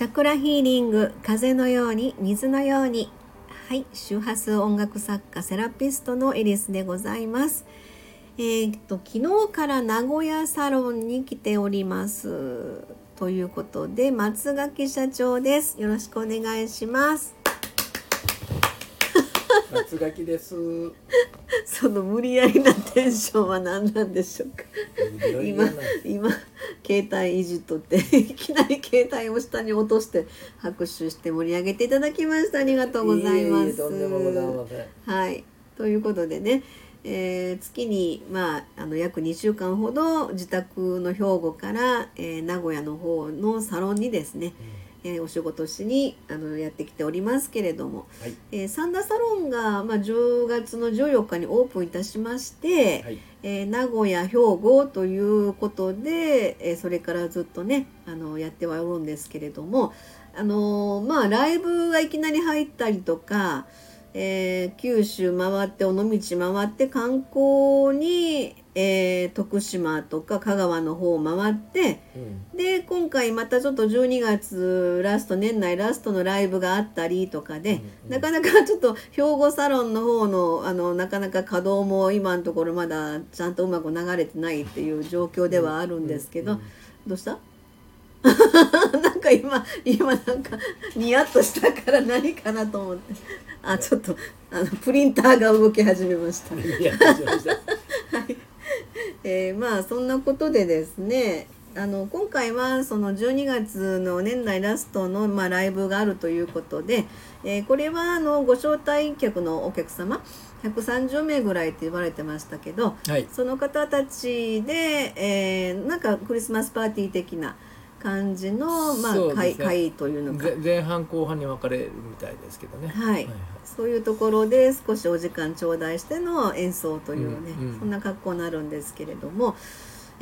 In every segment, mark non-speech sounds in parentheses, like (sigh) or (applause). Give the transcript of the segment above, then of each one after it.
チャクラヒーリング風のように水のように。はい周波数音楽作家セラピストのエリスでございます。えー、っと昨日から名古屋サロンに来ております。ということで松垣社長です。よろしくお願いします。(laughs) 松垣です。(laughs) その無理やりなテンションは何なんでしょうか。今今携帯いじっとっていきなり携帯を下に落として拍手して盛り上げていただきました。ありがとうございます。はい。ということでね、えー、月に、まあ、あの約2週間ほど自宅の兵庫から、えー、名古屋の方のサロンにですね、うんえー、お仕事しにあのやってきておりますけれども、はい、えー、サンダサロンが、まあ、10月の14日にオープンいたしまして、はい、えー、名古屋兵庫ということで、えそれからずっとねあのやってはおるんですけれどもあのまあライブがいきなり入ったりとか、え九州回って尾道回って観光にえー、徳島とか香川の方を回って、うん、で今回またちょっと12月ラスト年内ラストのライブがあったりとかで、うんうん、なかなかちょっと兵庫サロンの方のあのなかなか稼働も今のところまだちゃんとうまく流れてないっていう状況ではあるんですけど、うんうん。うん、どうした？(laughs) なんか今今なんかニヤッとしたから何かなと思って。あちょっとあのプリンターが動き始めました。はいえー、まあそんなことでですねあの今回はその12月の年内ラストの、まあ、ライブがあるということで、えー、これはあのご招待客のお客様130名ぐらいって言われてましたけど、はい、その方たちで、えー、なんかクリスマスパーティー的な感じの、まあ、会会というのか。前半後半に分かれるみたいですけどね。はい、はいはい。そういうところで少しお時間頂戴しての演奏というね、うんうん、そんな格好になるんですけれども。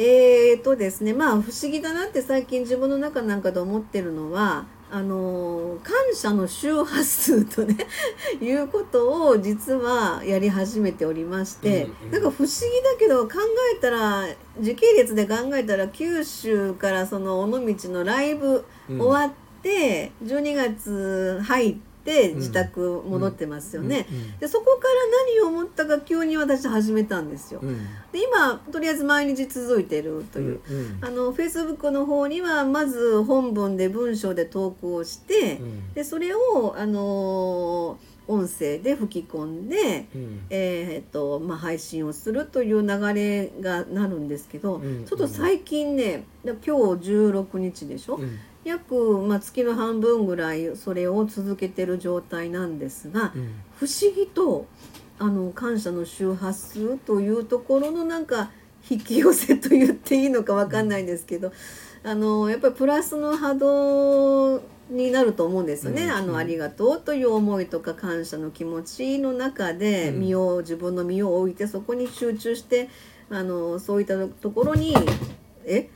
えーとですねまあ不思議だなって最近自分の中なんかで思ってるのはあの感謝の周波数とね (laughs) いうことを実はやり始めておりまして、うんうん、なんか不思議だけど考えたら時系列で考えたら九州からその尾道のライブ終わって、12月入って。って自宅戻ってますよね、でそこから何を思ったか急に私始めたんですよ、で今とりあえず毎日続いてるという、あのフェイスブックの方にはまず本文で文章で投稿して、でそれをあの音声で吹き込んで、うん、えー、っとまあ、配信をするという流れがなるんですけど、うん、ちょっと最近ね今日16日でしょ、うん、約、まあ、月の半分ぐらいそれを続けてる状態なんですが、うん、不思議とあの感謝の周波数というところのなんか引き寄せと言っていいのか分かんないんですけど、あのやっぱりプラスの波動になると思うんですよね、うん、あのありがとうという思いとか感謝の気持ちの中で身を、自分の身を置いてそこに集中してあのそういったところにえ？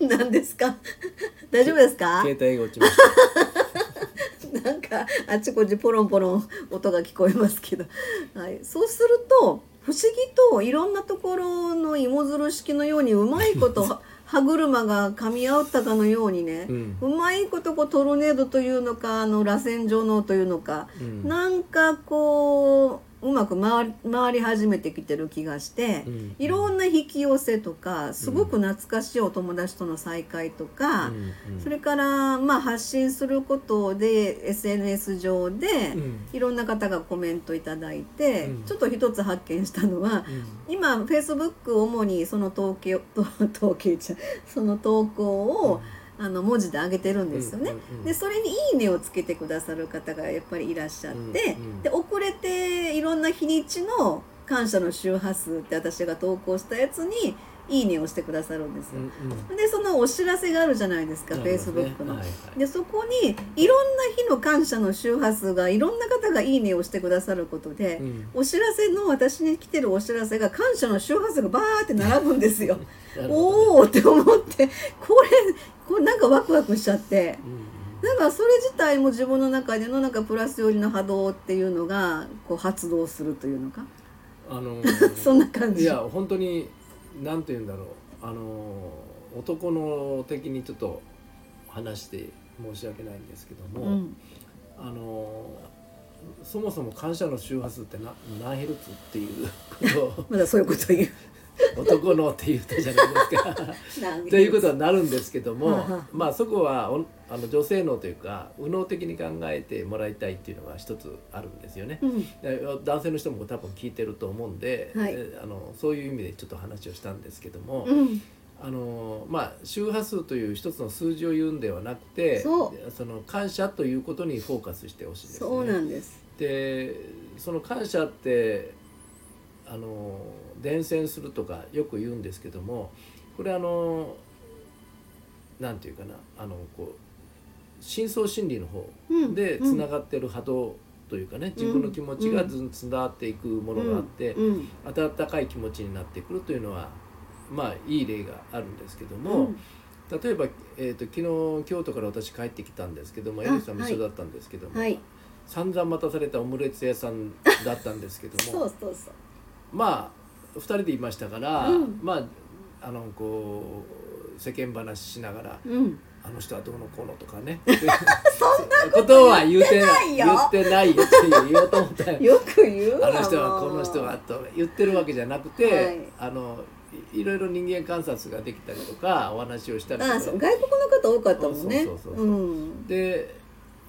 (laughs) 何ですか？(laughs) 大丈夫ですか？携帯が落ちました。(laughs) なんかあちこちポロンポロン音が聞こえますけど、はい、そうすると不思議といろんなところの芋づる式のようにうまいこと歯車が噛み合ったかのようにね、うん、うまいことこうトルネードというのかあの螺旋状のというのか、うん、なんかこううまく回り回り始めてきてる気がして、うん、いろんな引き寄せとかすごく懐かしいお友達との再会とか、うん、それからまあ発信することで SNS 上でいろんな方がコメントいただいて、うん、ちょっと一つ発見したのは、今 Facebook 主にその統計 (laughs) 統計ちゃその投稿を、あの文字で上げてるんですよね。でそれに「いいね」をつけてくださる方がやっぱりいらっしゃって、で遅れていろんな日にちの感謝の周波数って私が投稿したやつにいいねをしてくださるんですよ。うんうん、でそのお知らせがあるじゃないですか、フェイスブックの。はいはい、でそこにいろんな日の感謝の周波数がいろんな方がいいねをしてくださることで、うん、お知らせの私に来てるお知らせが感謝の周波数がバーって並ぶんですよ。(laughs) おおって思ってこれこれなんかワクワクしちゃって。なんかそれ自体も自分の中でのなんかプラス寄りの波動っていうのがこう発動するというのかあのー、(laughs) そんな感じ。いや本当になんて言うんだろう。あの男の的にちょっと話して申し訳ないんですけどうも、ん。あのそもそも感謝の周波数ってな何ヘルツっていうことを (laughs) まだそういうこと言う (laughs) 男のって言ったじゃないですか。(laughs) ということはなるんですけどもまあそこはおあの女性脳というか右脳的に考えてもらいたいっていうのが一つあるんですよね。うん。で男性の人も多分聞いてると思うんで、はい。えあのそういう意味でちょっと話をしたんですけども、うん。あのまあ周波数という一つの数字を言うんではなくてそその感謝ということにフォーカスしてほしいですね。そうなんです。でその感謝ってあの伝染するとかよく言うんですけどもこれあのなんていうかなあのこう深層心理の方うんでつながってる波動というかね、自分の気持ちがずんつながっていくものがあって、うん温かい気持ちになってくるというのはまあいい例があるんですけどうも、ん。例えば、えー、と昨日京都から私帰ってきたんですけどもあエリさんも一緒だったんですけども、はい。散々待たされたオムレツ屋さんだったんですけど (laughs) そもまあ2人でいましたから、うん。まああのこう世間話しながらうん「あの人はどうのこうの」とかね。(laughs) そんなことは言うてない言っ言っててないよって言おうと思ったよ。(laughs) よく言うわあの人はこの人はと言ってるわけじゃなくて、はい。あのいいろいろ人間観察ができたりとかお話をしたりとか。外国の方多かったもんね。で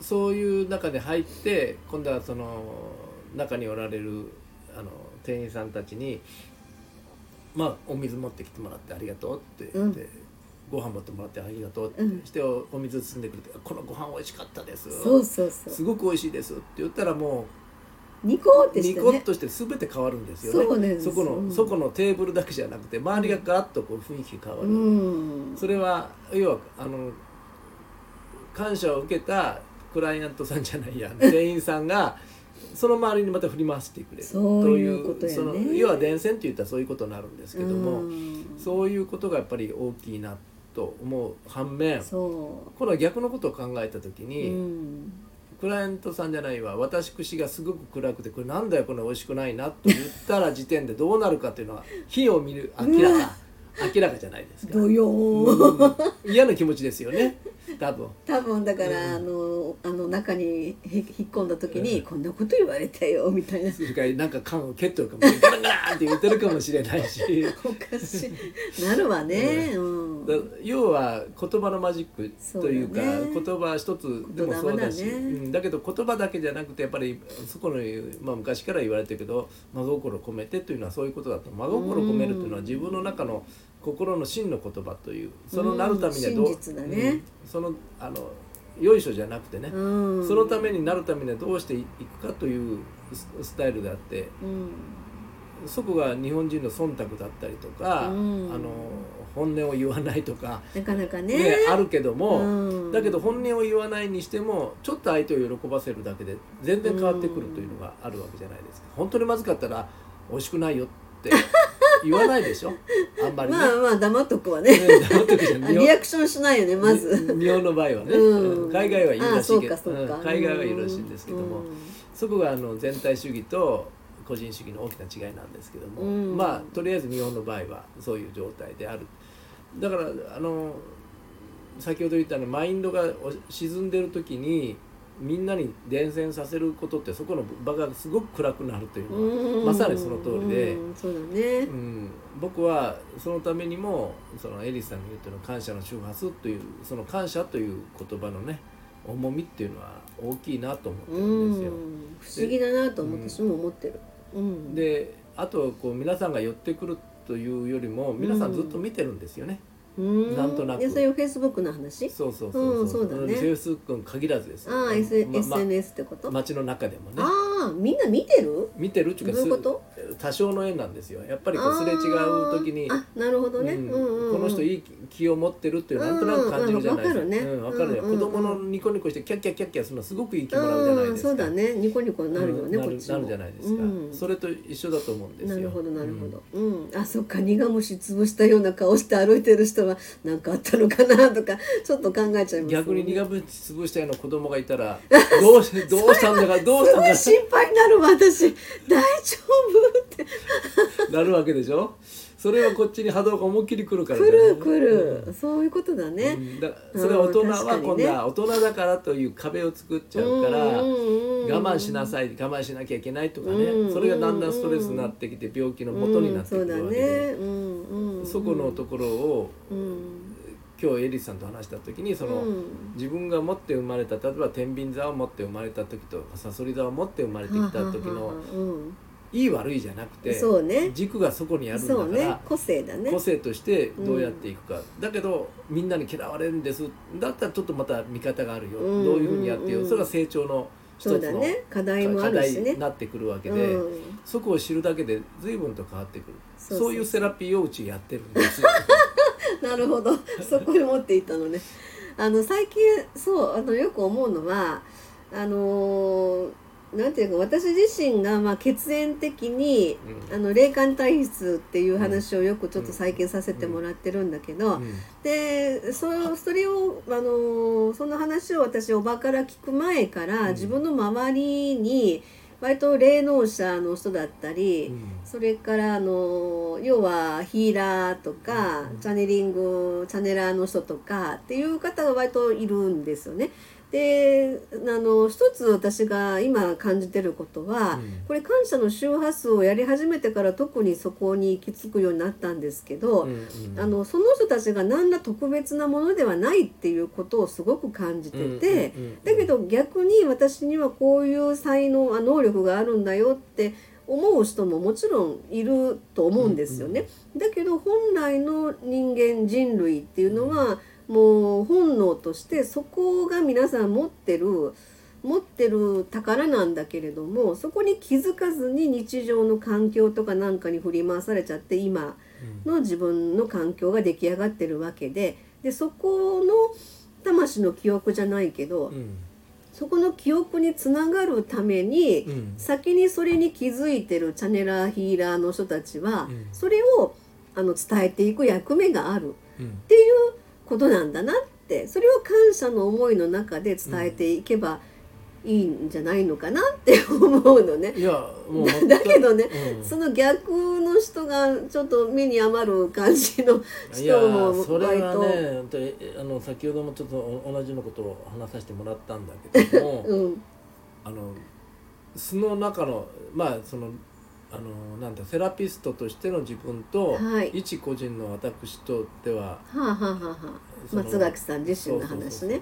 そういう中で入って今度はその中におられるあの店員さんたちに「まあお水持ってきてもらってありがとう」って言って、ご飯持ってもらってありがとうって、うん。しておお水包んでくれて「このご飯美味しかったです」そうそうそう。すごく美味しいです」って言ったらもニコってうニしてね。コッとして全て変わるんですよね。そこの、うん。そこのテーブルだけじゃなくて周りがガラッとこう雰囲気変わる。うん。それは要はあの感謝を受けたクライアントさんじゃないや (laughs) 店員さんがその周りにまた振り回してくれる。そういうことやね。その要は伝染って言ったらそういうことになるんですけども、うん。そういうことがやっぱり大きいなと思う反面そこれは逆のことを考えた時う、に、うん、クライアントさんじゃないわ私串がすごく暗くてこれなんだよこれ美味しくないなと言ったら時点でどうなるかっていうのは火を見る明らか明らかじゃないですか。(laughs) うん。嫌な気持ちですよね多分。多分だから、あのあの中にへ引っ込んだ時に、こんなこと言われたよみたいな。それからなんか缶を蹴っとるかもガランガランって言ってるかもしれないし。おかしい。なるわね、うん。だ要は言葉のマジックというかね言葉一つでもそうだし。だねうん。だけど言葉だけじゃなくてやっぱりそこの、まあ、昔から言われてるけど真心込めてというのはそういうことだと。真心込めるというのは自分の中の心の真の言葉というそのなるためにはどう、うん真実だね。うんそのあのよいしょじゃなくてね、うん。そのためになるためにはどうしていくかというススタイルであってうん。そこが日本人の忖度だったりとか、うん。あの本音を言わないとか、なかなかね。ねあるけども、うん。だけど本音を言わないにしてもちょっと相手を喜ばせるだけで全然変わってくるというのがあるわけじゃないですか。本当にまずかったら美味しくないよって (laughs) 言わないでしょ？あんまりね。まあまあ黙っとくわね。ね黙っとくじゃん。あ (laughs) リアクションしないよねまず。日本の場合はね、うん。うん。海外はいいらしいけど。うん。海外はいいらしいんですけども、うん。そこがあの全体主義と個人主義の大きな違いなんですけども、うん。まあとりあえず日本の場合はそういう状態である。だからあの先ほど言ったのマインドがお沈んでる時にみんなに伝染させることってそこの場がすごく暗くなるというのは、うんまさにその通りで。うんそうだねうん、僕はそのためにもそのエリスさんが言ってる感謝の周波数というその感謝という言葉のね重みっていうのは大きいなと思ってるんですよ。不思議だなと思っうんて私も思ってるうんであとこう皆さんが寄ってくるというよりも皆さんずっと見てるんですよね。うん。なんとなく。いやそういうフェイスブックの話？そうそうそうう。んそうだね。フェイスブックに限らずですよ。ああ、S まま SNS ってこと、街の中でもね。ああみんな見てる？見てるっていうかどういうこと？す多少の縁なんですよ。やっぱりこうすれ違う時にあなるほどね、うんうんうんうん、この人いい気を持ってるっていうなんとなく感じるじゃないですか。うんうんうん、わわかるね。うんうんうん。子供のニコニコしてキャッキャッキャッキャするのすごくいい気もらうじゃないですか。うんそうだね。ニコニコになるよね、うんちも。なるじゃないですか、うん。それと一緒だと思うんですよ。なるほどなるほど、うん。あそっか苦虫潰したような顔して歩いてる人は何かあったのかなとか (laughs) ちょっと考えちゃいます、うん。逆に苦虫潰したような子供がいたらどうしどうしたんだかどうしたんだか (laughs) 配になるわ私。大丈夫って。なるわけでしょ？それはこっちに波動が思いっきり来るから来る来る、そういうことだね、うん。だそれは大人は今度は大人だからという壁を作っちゃうから、我慢しなさい我慢しなきゃいけないとかね、うんそれがだんだんストレスになってきて病気の元になってくるわけで、ね。うんうん。そこのところをうん今日エリスさんと話した時にその、うん。自分が持って生まれた例えば天秤座を持って生まれた時とさそり座を持って生まれてきた時のうんいい悪いじゃなくてね。軸がそこにあるんだから、ね。個性だね。個性としてどうやっていくか、だけどみんなに嫌われるんです。だったらちょっとまた見方があるよ、うんどういうふうにやってよ、うんそれが成長の一そうだつのね。課題もあるしね。になってくるわけで、うん。そこを知るだけで随分と変わってくる。そういうセラピーをうちやってるんです (laughs) なるほど。そこに持っていったのね。あの最近そうあのよく思うのはあのーなんていうか私自身がまあ血縁的に、うん。あの霊感体質っていう話をよくちょっと再建させてもらってるんだけど、うん。でそそれをあのその話を私おばから聞く前から、うん。自分の周りに割と霊能者の人だったり、うんそれからあの要はヒーラーとか、うんチャネリングチャネラーの人とかっていう方が割といるんですよね。であの一つ私が今感じてることは、うん。これ感謝の周波数をやり始めてから特にそこに行き着くようになったんですけど、うんうん。あのその人たちが何ら特別なものではないっていうことをすごく感じてて、うんうんうんだけど逆に私にはこういう才能あ能力があるんだよって思う人ももちろんいると思うんですよね。だけど本来の人間人類っていうのはもう本能としてそこが皆さん持ってる持ってる宝なんだけれどもそこに気づかずに日常の環境とかなんかに振り回されちゃって今の自分の環境が出来上がってるわけででそこの魂の記憶じゃないけど、うん。そこの記憶につながるために、うん。先にそれに気づいてるチャネラーヒーラーの人たちは、うん。それをあの伝えていく役目がある。うん。っていうことなんだなってそれを感謝の思いの中で伝えていけばいいんじゃないのかなって思うのね。いやもう (laughs) だけどね、うん。その逆の人がちょっと目に余る感じの人もそれはねあの先ほどもちょっと同じようなことを話させてもらったんだけども (laughs) うん。あの素の中のまあそのあのなんだセラピストとしての自分と、はい。一個人の私とでははあはあはあ松垣さん自身の話ね。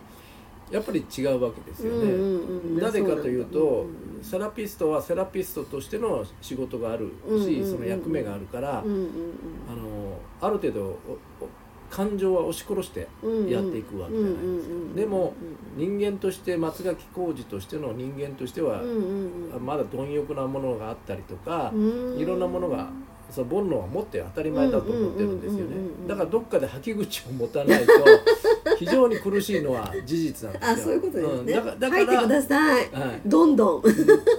やっぱり違うわけですよね。うんうんうんなぜかというとそうなん。だセラピストはセラピストとしての仕事があるし、うんうんうんうん。その役目があるから、うんうんあのある程度感情は押し殺してやっていくわけじゃないですか。でも人間として松垣浩二としての人間としては、まだ貪欲なものがあったりとか、うん。いろんなものがその煩悩は持って当たり前だと思ってるんですよね。だからどっかで吐き口を持たないと (laughs) 非常に苦しいのは事実なんですよ。あそういうことですね。ん。だからだ入ってください。はい。どんどん。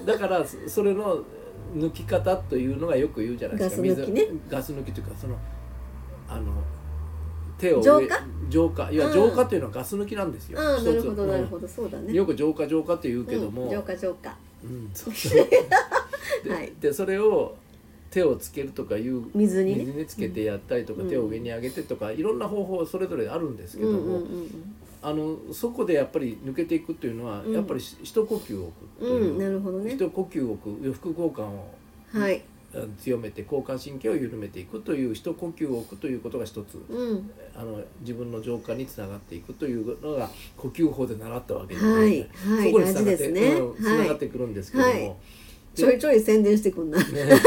だからそそれの抜き方というのがよく言うじゃないですか。ガス抜きね。水ガス抜きというかそのあの手を浄化？浄化。いやうん。浄化というのはガス抜きなんですよ、ああ一つ。なるほどうん。なるほどそうだね。よく浄化浄化って言うけども、うん浄化浄化。うんそう。(laughs) そう。で,、はい。でそれを手をつけるとかいう水にね。水につけてやったりとか、うん。手を上に上げてとかいろんな方法それぞれあるんですけども、うんうんうんあのそこでやっぱり抜けていくっていうのは、うん。やっぱりし一呼吸を置くとう。ん。なるほどね。一呼吸を置く副交感を。はい。強めて交感神経を緩めていくという一呼吸を置くということが一つうん。あの自分の浄化につながっていくというのが呼吸法で習ったわけですはいはいそこにつながってねうんつながってくるんですけども、はいちょいちょい宣伝してくんな。ね (laughs)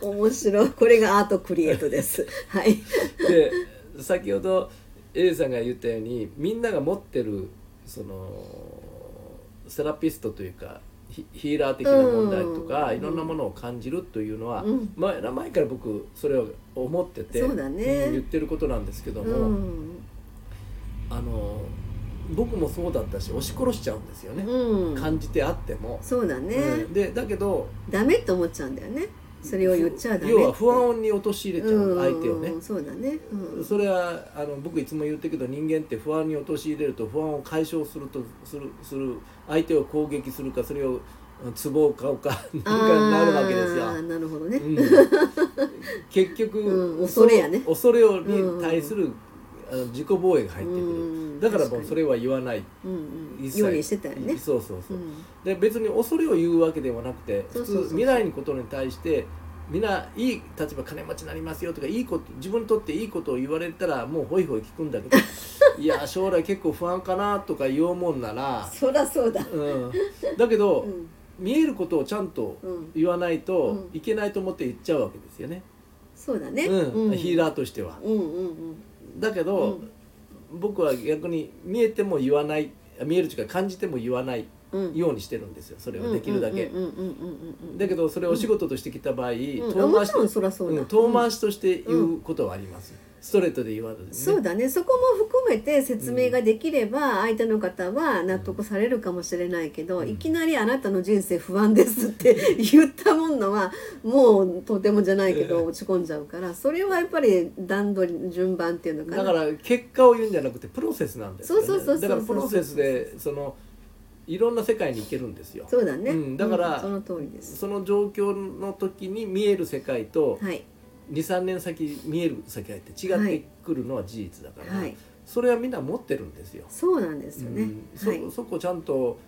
面白い。これがアートクリエイトです。はい。で先ほど A さんが言ったようにみんなが持ってるそのセラピストというかヒヒーラー的な問題とか、うんいろんなものを感じるというのは、うん前前から僕それを思っててねん言ってることなんですけどうも、ん。あの僕もそうだったし押し殺しちゃうんですよね、うん。感じてあっても。そうだね。うんでだけどダメって思っちゃうんだよね。それを言っちゃダメ要は不安に陥れちゃう相手をね、うんそうだね、うん、それはあの僕いつも言ってるけど人間って不安に陥れると不安を解消するとするする相手を攻撃するかそれをツボを買うか (laughs) なんかなるわけですよ。なるほどね、うん。結局、うん恐れやね。恐れをに対する、あの自己防衛が入ってくる、うん。だからもうそれは言わない。うんうん、一切。ようにしてたよね。そうそうそう。う、ん。で別に恐れを言うわけではなくて普通未来のことに対してみんないい例えば金持ちになりますよとかいいこと自分にとっていいことを言われたらもうホイホイ聞くんだけど (laughs) いや将来結構不安かなとか言おうもんなら、そらそうだ。うん、だけど、(laughs) うん。見えることをちゃんとうん、言わないとうん。いけないと思って言っちゃうわけですよね、そうだね。うん。ヒーー。ラーとしては。うんうんうん。だけど、僕は逆に見えても言わない見えるというか感じても言わないうん。ようにしてるんですよそれをできるだけ。うんうんうんうんうんうん。だけどそれをお仕事としてきた場合、うん遠回し遠回しとして言うことはあります、ストレートで言わずにね。そうだね。そこも含めて説明ができれば相手の方は納得されるかもしれないけど、うん。いきなり「あなたの人生不安です」って言ったもんのはもうとてもじゃないけど落ち込んじゃうからそれはやっぱり段取り順番っていうのかな。だから結果を言うんじゃなくてプロセスなんですよね。そうそうそう。だからプロセスでそのいろんな世界に行けるんですよ。そうだね、うん。だからうん。その通りです。その状況の時に見える世界とはい23年先見える世界って違ってくるのは事実だから、はいそれはみんな持ってるんですよ。そうなんですよね。うんそはいそこちゃんと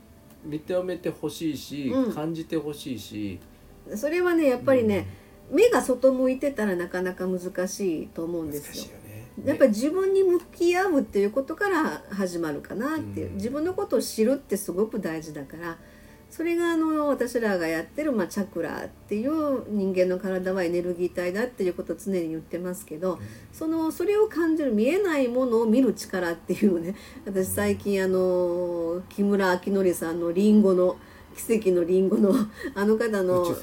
認めてほしいし、うん感じてほしいしそれはねやっぱりね、目が外向いてたらなかなか難しいと思ううんですよ。よね。やっぱり自分に向き合うっていうことから始まるかなっていう、うん自分のことを知るってすごく大事だからそれがあの私らがやってる、まあ、チャクラっていう人間の体はエネルギー体だっていうことを常に言ってますけどそのそれを感じる見えないものを見る力っていうね私最近あの木村明則さんの「リンゴの奇跡のリンゴのあの方の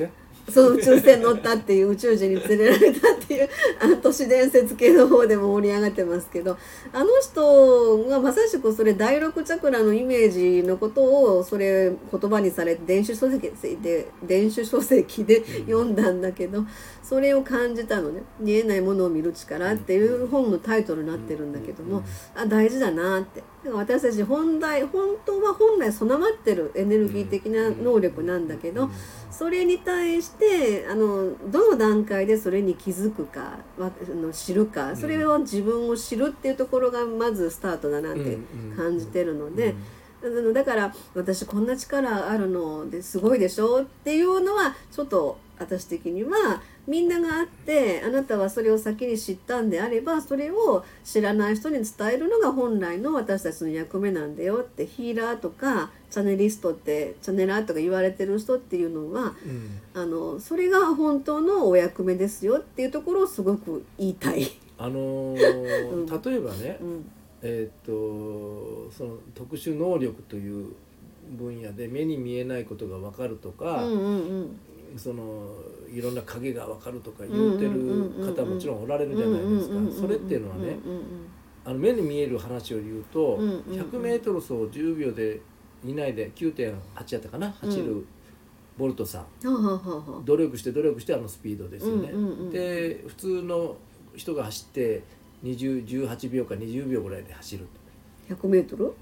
そう宇宙船乗ったっていう宇宙人に連れられたっていうあの都市伝説系の方でも盛り上がってますけどあの人がまさしくそれ第六チャクラのイメージのことをそれ言葉にされて電子書籍で電子書籍で読んだんだけどそれを感じたのね「見えないものを見る力」っていう本のタイトルになってるんだけどもあ大事だなって。私たち本来本当は本来備わってるエネルギー的な能力なんだけどそれに対してあのどの段階でそれに気づくかわあの知るかそれを自分を知るっていうところがまずスタートだなって感じてるので、だから私こんな力あるのですごいでしょっていうのはちょっと私的にはみんながあってあなたはそれを先に知ったんであればそれを知らない人に伝えるのが本来の私たちの役目なんだよってヒーラーとかチャネリストってチャネラーとか言われてる人っていうのはうん。あのそれが本当のお役目ですよっていうところをすごく言いたい。あのー (laughs) うん。例えばね、うん。えーっとその特殊能力という分野で目に見えないことが分かるとうか、んうんうんそのいろんな影が分かるとか言うてる方もちろんおられるじゃないですか。それっていうのはねあの目に見える話を言うと 100m 走を10秒で以内で9.8やったかな？走るボルトさん。努力して努力してあのスピードですよね。で普通の人が走って2018秒か20秒ぐらいで走る。100m?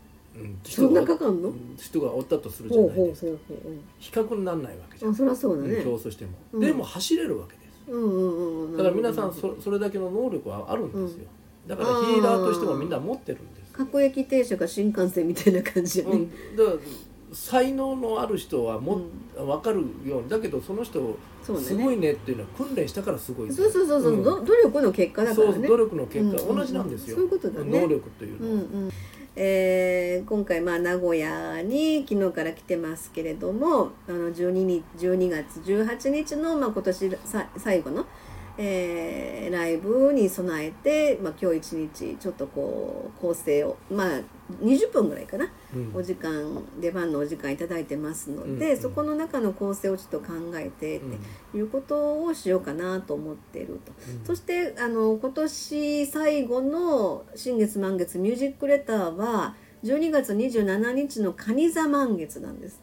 そん。ながかかんの？うん人がおったとするじゃないですか。比較にならないわけじゃん、あそりゃそうだうんね。競争しても、うん。でも走れるわけですだから皆さんそそれだけの能力はあるんですよ、だからヒーラーとしてもみんな持ってるんです、各駅停車が新幹線みたいな感じうん、だから才能のある人はも、分かるように。だけどその人すごいねっていうのは訓練したからすごいそうそうそうそう、努力の結果だかそうらね努力の結果、うん。同じなんですよ、そういうことだね。能力というのは、うんうんえー今回まあ名古屋に昨日から来てますけれどもあの 12, 日12月18日の、まあ、今年さ最後の、えーライブに備えて、まあ、今日一日ちょっとこう構成をまあ20分ぐらいかなうんお時間出番のお時間いただいてますので、うんうんそこの中の構成をちょっと考えてっていうことをしようかなと思っていると。うんそしてあの今年最後の新月満月ミュージックレターは12月27日の蟹座満月なんです。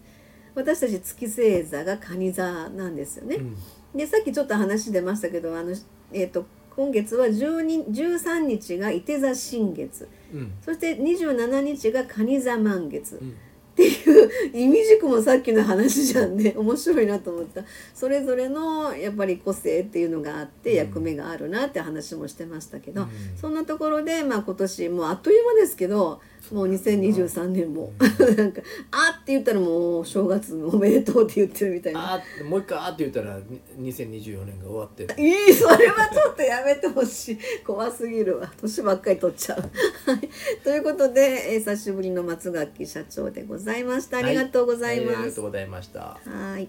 私たち月星座が蟹座なんですよね。うんでさっきちょっと話出ましたけどあの、えー、と今月は12 13日が伊手座新月。うん。そして27日が蟹座満月、うん。っていう意味軸もさっきの話じゃんね。(laughs) 面白いなと思った。それぞれのやっぱり個性っていうのがあってうん。役目があるなって話もしてましたけど、うん。そんなところで、まあ、今年もうあっという間ですけどもう2023年も。(laughs) なんか「あ」って言ったらもう正月おめでとうって言ってるみたいな。あーもう一回あーって言ったらに2024年が終わってる。い (laughs) いそれはちょっとやめてほしい。(laughs) 怖すぎるわ。年ばっかり取っちゃう。はい、ということで、えー久しぶりの松垣社長でございました。ありがとうございはいありがます。とうございました。はい